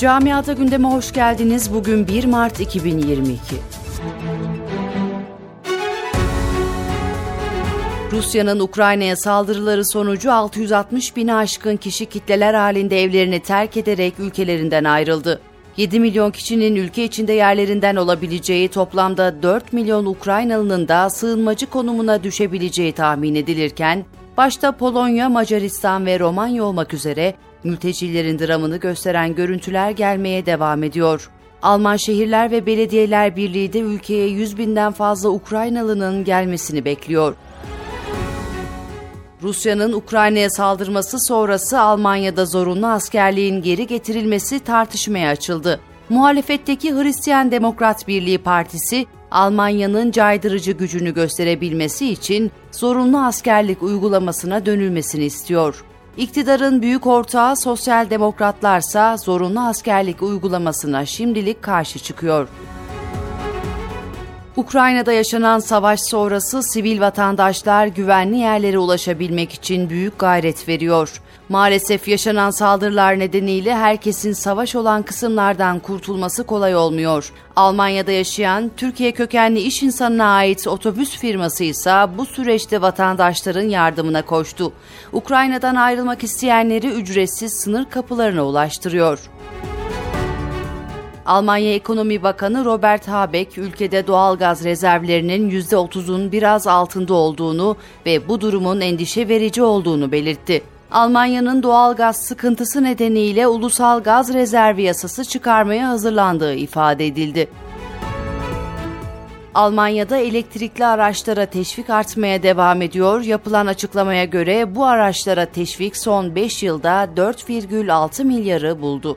Camiada gündeme hoş geldiniz. Bugün 1 Mart 2022. Rusya'nın Ukrayna'ya saldırıları sonucu 660 bini aşkın kişi kitleler halinde evlerini terk ederek ülkelerinden ayrıldı. 7 milyon kişinin ülke içinde yerlerinden olabileceği toplamda 4 milyon Ukraynalı'nın da sığınmacı konumuna düşebileceği tahmin edilirken, başta Polonya, Macaristan ve Romanya olmak üzere mültecilerin dramını gösteren görüntüler gelmeye devam ediyor. Alman Şehirler ve Belediyeler Birliği de ülkeye 100 binden fazla Ukraynalı'nın gelmesini bekliyor. Rusya'nın Ukrayna'ya saldırması sonrası Almanya'da zorunlu askerliğin geri getirilmesi tartışmaya açıldı. Muhalefetteki Hristiyan Demokrat Birliği Partisi, Almanya'nın caydırıcı gücünü gösterebilmesi için zorunlu askerlik uygulamasına dönülmesini istiyor. İktidarın büyük ortağı Sosyal Demokratlarsa zorunlu askerlik uygulamasına şimdilik karşı çıkıyor. Ukrayna'da yaşanan savaş sonrası sivil vatandaşlar güvenli yerlere ulaşabilmek için büyük gayret veriyor. Maalesef yaşanan saldırılar nedeniyle herkesin savaş olan kısımlardan kurtulması kolay olmuyor. Almanya'da yaşayan Türkiye kökenli iş insanına ait otobüs firması ise bu süreçte vatandaşların yardımına koştu. Ukrayna'dan ayrılmak isteyenleri ücretsiz sınır kapılarına ulaştırıyor. Almanya Ekonomi Bakanı Robert Habeck, ülkede doğal gaz rezervlerinin %30'un biraz altında olduğunu ve bu durumun endişe verici olduğunu belirtti. Almanya'nın doğal gaz sıkıntısı nedeniyle ulusal gaz rezervi yasası çıkarmaya hazırlandığı ifade edildi. Almanya'da elektrikli araçlara teşvik artmaya devam ediyor. Yapılan açıklamaya göre bu araçlara teşvik son 5 yılda 4,6 milyarı buldu.